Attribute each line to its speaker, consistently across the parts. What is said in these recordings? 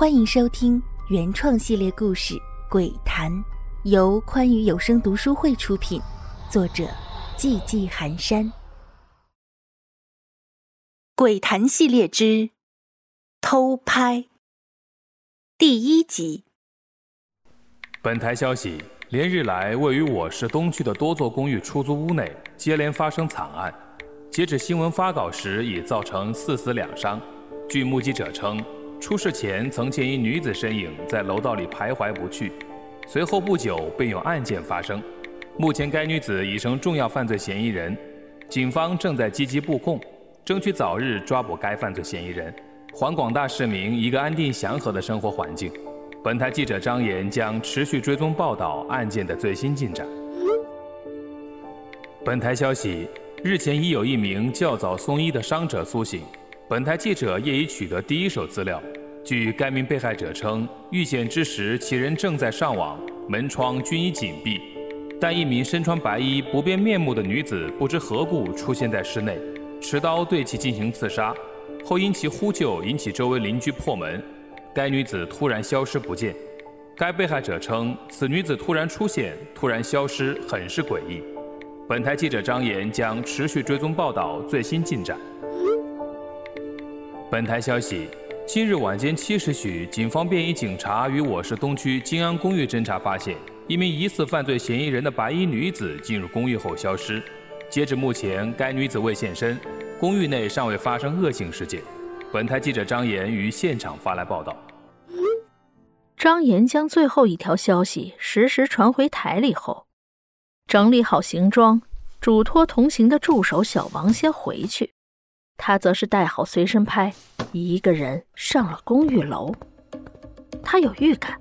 Speaker 1: 欢迎收听原创系列故事《鬼谈》，由宽裕有声读书会出品，作者寂寂寒山。《鬼谈》系列之偷拍第一集。
Speaker 2: 本台消息：连日来，位于我市东区的多座公寓出租屋内接连发生惨案。截止新闻发稿时，已造成四死两伤。据目击者称。出事前曾见一女子身影在楼道里徘徊不去，随后不久便有案件发生。目前该女子已成重要犯罪嫌疑人，警方正在积极布控，争取早日抓捕该犯罪嫌疑人，还广大市民一个安定祥和的生活环境。本台记者张岩将持续追踪报道案件的最新进展。本台消息：日前已有一名较早送医的伤者苏醒。本台记者业已取得第一手资料。据该名被害者称，遇险之时其人正在上网，门窗均已紧闭，但一名身穿白衣、不变面目的女子不知何故出现在室内，持刀对其进行刺杀。后因其呼救引起周围邻居破门，该女子突然消失不见。该被害者称，此女子突然出现、突然消失，很是诡异。本台记者张岩将持续追踪报道最新进展。本台消息：今日晚间七时许，警方便衣警察与我市东区金安公寓侦查发现，一名疑似犯罪嫌疑人的白衣女子进入公寓后消失。截至目前，该女子未现身，公寓内尚未发生恶性事件。本台记者张岩于现场发来报道。
Speaker 3: 张岩将最后一条消息实时传回台里后，整理好行装，嘱托同行的助手小王先回去。他则是带好随身拍，一个人上了公寓楼。他有预感，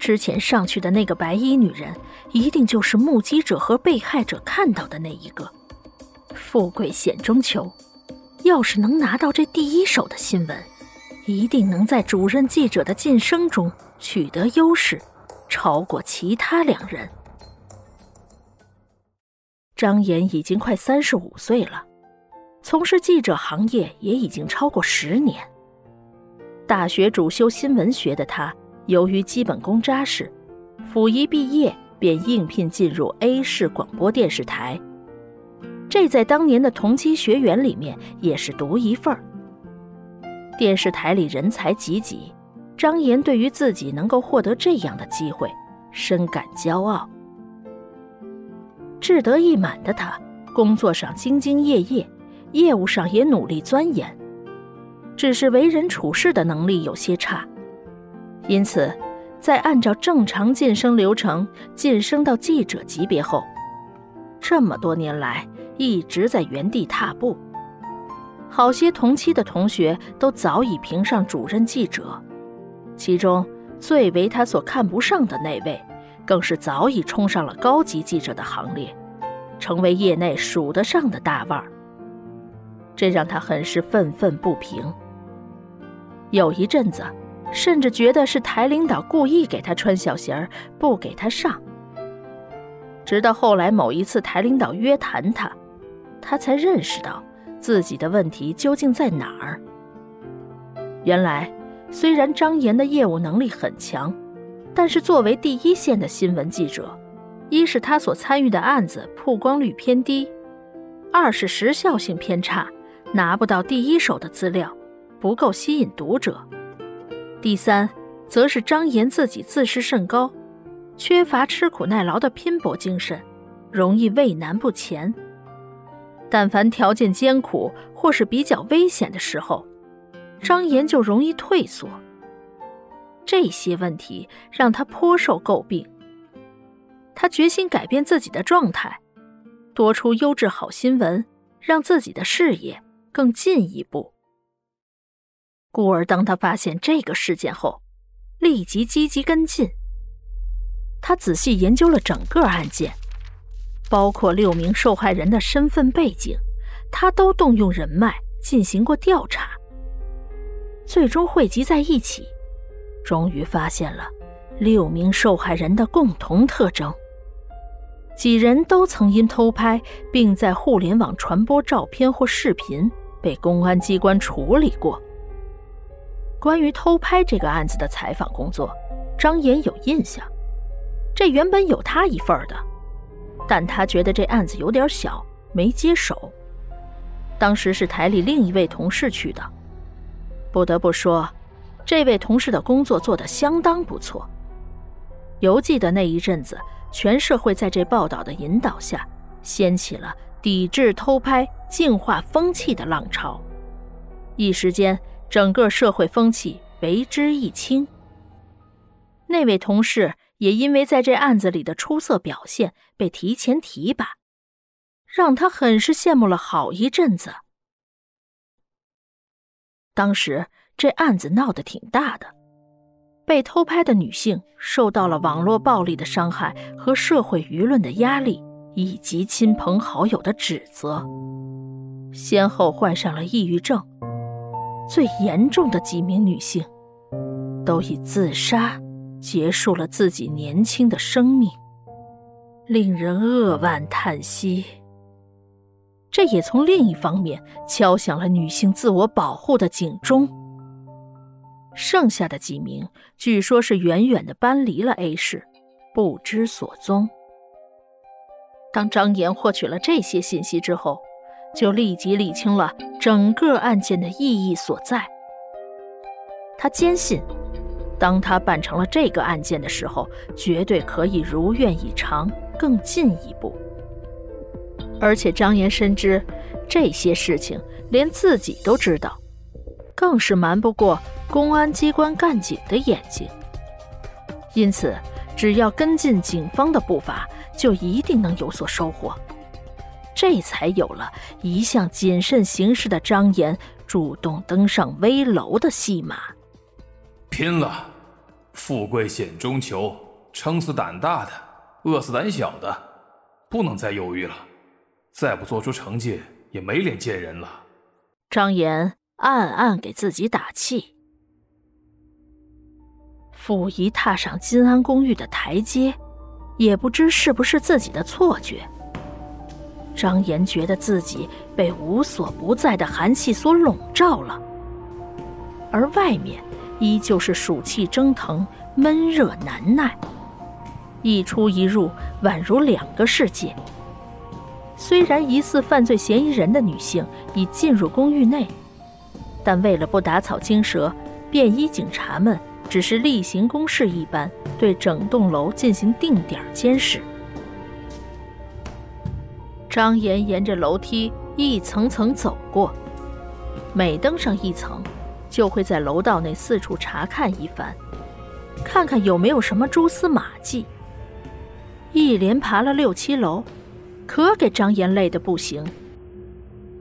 Speaker 3: 之前上去的那个白衣女人，一定就是目击者和被害者看到的那一个。富贵险中求，要是能拿到这第一手的新闻，一定能在主任记者的晋升中取得优势，超过其他两人。张岩已经快三十五岁了。从事记者行业也已经超过十年。大学主修新闻学的他，由于基本功扎实，辅一毕业便应聘进入 A 市广播电视台。这在当年的同期学员里面也是独一份儿。电视台里人才济济，张岩对于自己能够获得这样的机会，深感骄傲。志得意满的他，工作上兢兢业业。业务上也努力钻研，只是为人处事的能力有些差，因此，在按照正常晋升流程晋升到记者级别后，这么多年来一直在原地踏步。好些同期的同学都早已评上主任记者，其中最为他所看不上的那位，更是早已冲上了高级记者的行列，成为业内数得上的大腕儿。这让他很是愤愤不平。有一阵子，甚至觉得是台领导故意给他穿小鞋儿，不给他上。直到后来某一次台领导约谈他，他才认识到自己的问题究竟在哪儿。原来，虽然张岩的业务能力很强，但是作为第一线的新闻记者，一是他所参与的案子曝光率偏低，二是时效性偏差。拿不到第一手的资料，不够吸引读者。第三，则是张岩自己自视甚高，缺乏吃苦耐劳的拼搏精神，容易畏难不前。但凡条件艰苦或是比较危险的时候，张岩就容易退缩。这些问题让他颇受诟病。他决心改变自己的状态，多出优质好新闻，让自己的事业。更进一步，故而当他发现这个事件后，立即积极跟进。他仔细研究了整个案件，包括六名受害人的身份背景，他都动用人脉进行过调查。最终汇集在一起，终于发现了六名受害人的共同特征。几人都曾因偷拍并在互联网传播照片或视频。被公安机关处理过。关于偷拍这个案子的采访工作，张岩有印象。这原本有他一份的，但他觉得这案子有点小，没接手。当时是台里另一位同事去的，不得不说，这位同事的工作做得相当不错。犹记得那一阵子，全社会在这报道的引导下，掀起了抵制偷拍、净化风气的浪潮，一时间，整个社会风气为之一清。那位同事。也因为在这案子里的出色表现，被提前提拔，让他很是羡慕了好一阵子。当时这案子闹得挺大的，被偷拍的女性受到了网络暴力的伤害和社会舆论的压力，以及亲朋好友的指责，先后患上了抑郁症，最严重的几名女性都以自杀。结束了自己年轻的生命，令人扼腕叹息。这也从另一方面敲响了女性自我保护的警钟。剩下的几名，据说是远远的搬离了 A 市，不知所踪。当张岩获取了这些信息之后，就立即理清了整个案件的意义所在。他坚信。当他办成了这个案件的时候，绝对可以如愿以偿，更进一步。而且张岩深知这些事情连自己都知道，更是瞒不过公安机关干警的眼睛。因此，只要跟进警方的步伐，就一定能有所收获。这才有了一向谨慎行事的张岩主动登上危楼的戏码。
Speaker 2: 拼了！富贵险中求，撑死胆大的，饿死胆小的，不能再犹豫了。再不做出成绩，也没脸见人了。
Speaker 3: 张岩暗暗给自己打气。溥仪踏上金安公寓的台阶，也不知是不是自己的错觉。张岩觉得自己被无所不在的寒气所笼罩了，而外面。依旧是暑气蒸腾，闷热难耐，一出一入宛如两个世界。虽然疑似犯罪嫌疑人的女性已进入公寓内，但为了不打草惊蛇，便衣警察们只是例行公事一般对整栋楼进行定点监视。张岩沿着楼梯一层层走过，每登上一层。就会在楼道内四处查看一番，看看有没有什么蛛丝马迹。一连爬了六七楼，可给张岩累得不行。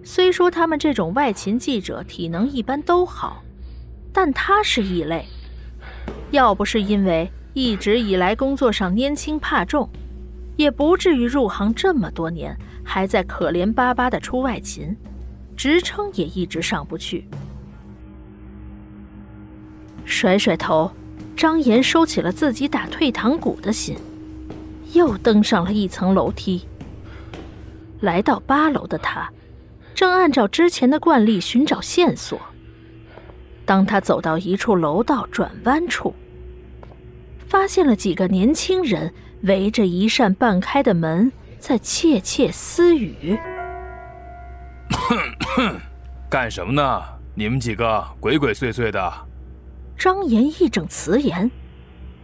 Speaker 3: 虽说他们这种外勤记者体能一般都好，但他是异类。要不是因为一直以来工作上拈轻怕重，也不至于入行这么多年还在可怜巴巴的出外勤，职称也一直上不去。甩甩头，张岩收起了自己打退堂鼓的心，又登上了一层楼梯。来到八楼的他，正按照之前的惯例寻找线索。当他走到一处楼道转弯处，发现了几个年轻人围着一扇半开的门在窃窃私语。
Speaker 2: 干什么呢？你们几个鬼鬼祟祟的。
Speaker 3: 张岩义正辞严，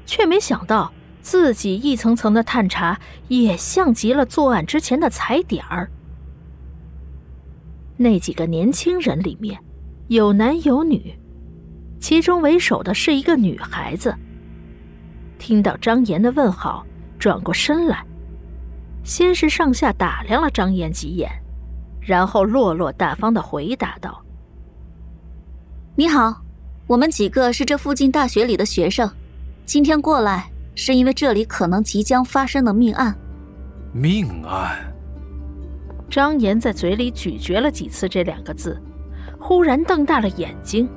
Speaker 3: 却没想到自己一层层的探查也像极了作案之前的踩点儿。那几个年轻人里面，有男有女，其中为首的是一个女孩子。听到张岩的问好，转过身来，先是上下打量了张岩几眼，然后落落大方的回答道：“
Speaker 4: 你好。”我们几个是这附近大学里的学生，今天过来是因为这里可能即将发生的命案。
Speaker 2: 命案。
Speaker 3: 张岩在嘴里咀嚼了几次这两个字，忽然瞪大了眼睛。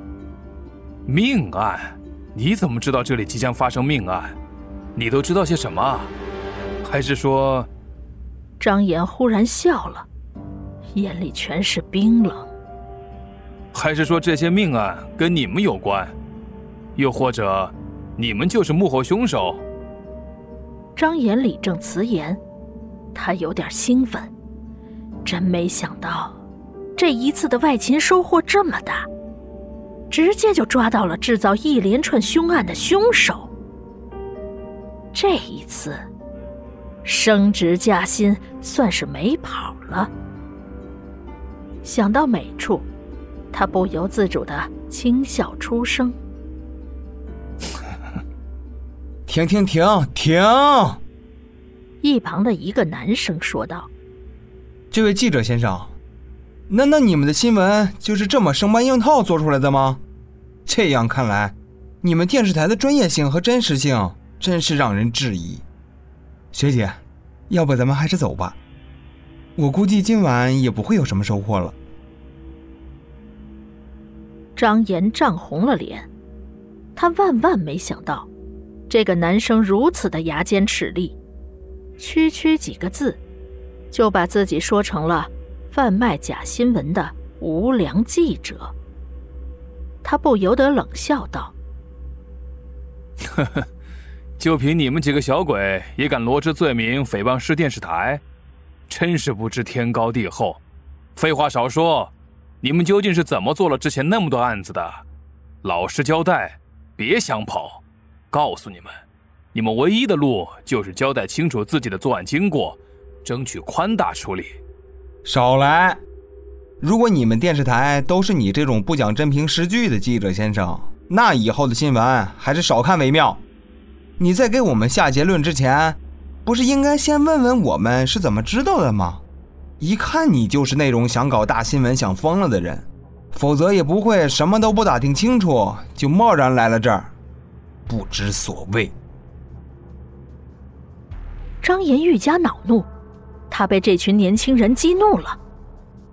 Speaker 2: 命案？你怎么知道这里即将发生命案？你都知道些什么？还是说……
Speaker 3: 张岩忽然笑了，眼里全是冰冷。
Speaker 2: 还是说这些命案跟你们有关？又或者，你们就是幕后凶手？
Speaker 3: 张岩理正辞严，他有点兴奋，真没想到，这一次的外勤收获这么大，直接就抓到了制造一连串凶案的凶手。这一次，升职加薪算是没跑了。想到美处，他不由自主的轻笑出声。
Speaker 5: 停停停停！
Speaker 3: 一旁的一个男生说道：“
Speaker 5: 这位记者先生，难道你们的新闻就是这么生搬硬套做出来的吗？这样看来，你们电视台的专业性和真实性真是让人质疑。学姐，要不咱们还是走吧，我估计今晚也不会有什么收获了。”
Speaker 3: 张岩涨红了脸，他万万没想到。这个男生如此的牙尖齿利，区区几个字，就把自己说成了贩卖假新闻的无良记者。他不由得冷笑道：“
Speaker 2: 呵呵，就凭你们几个小鬼也敢罗织罪名诽谤市电视台，真是不知天高地厚。废话少说，你们究竟是怎么做了之前那么多案子的？老实交代，别想跑。”告诉你们，你们唯一的路就是交代清楚自己的作案经过，争取宽大处理。
Speaker 5: 少来！如果你们电视台都是你这种不讲真凭实据的记者先生，那以后的新闻还是少看为妙。你在给我们下结论之前，不是应该先问问我们是怎么知道的吗？一看你就是那种想搞大新闻、想疯了的人，否则也不会什么都不打听清楚就贸然来了这儿。不知所谓。
Speaker 3: 张岩愈加恼怒，他被这群年轻人激怒了，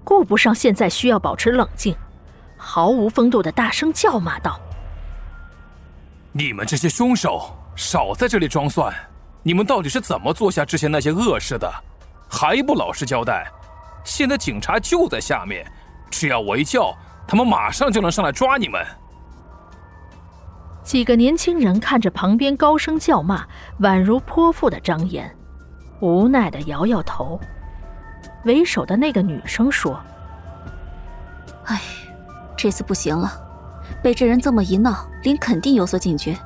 Speaker 3: 顾不上现在需要保持冷静，毫无风度的大声叫骂道：“
Speaker 2: 你们这些凶手，少在这里装蒜！你们到底是怎么做下之前那些恶事的？还不老实交代！现在警察就在下面，只要我一叫，他们马上就能上来抓你们。”
Speaker 3: 几个年轻人看着旁边高声叫骂、宛如泼妇的张岩，无奈的摇摇头。为首的那个女生说：“
Speaker 4: 哎，这次不行了，被这人这么一闹，林肯定有所警觉，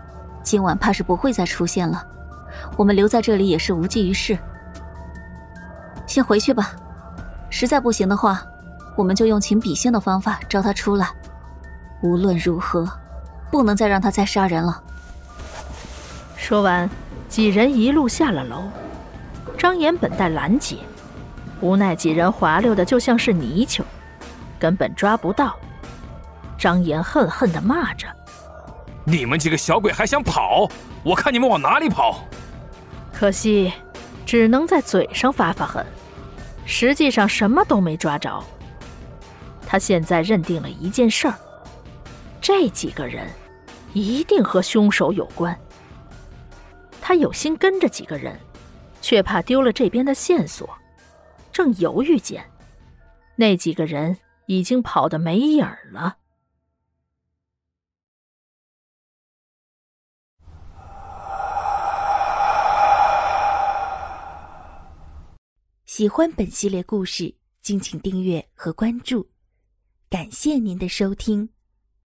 Speaker 4: 今晚怕是不会再出现了。我们留在这里也是无济于事，先回去吧。实在不行的话，我们就用请笔仙的方法招他出来。无论如何。”不能再让他再杀人了。
Speaker 3: 说完，几人一路下了楼。张岩本待拦截，无奈几人滑溜的就像是泥鳅，根本抓不到。张岩恨恨的骂着：“
Speaker 2: 你们几个小鬼还想跑？我看你们往哪里跑！”
Speaker 3: 可惜，只能在嘴上发发狠，实际上什么都没抓着。他现在认定了一件事儿：这几个人。一定和凶手有关。他有心跟着几个人，却怕丢了这边的线索。正犹豫间，那几个人已经跑得没影儿了。
Speaker 1: 喜欢本系列故事，敬请订阅和关注。感谢您的收听。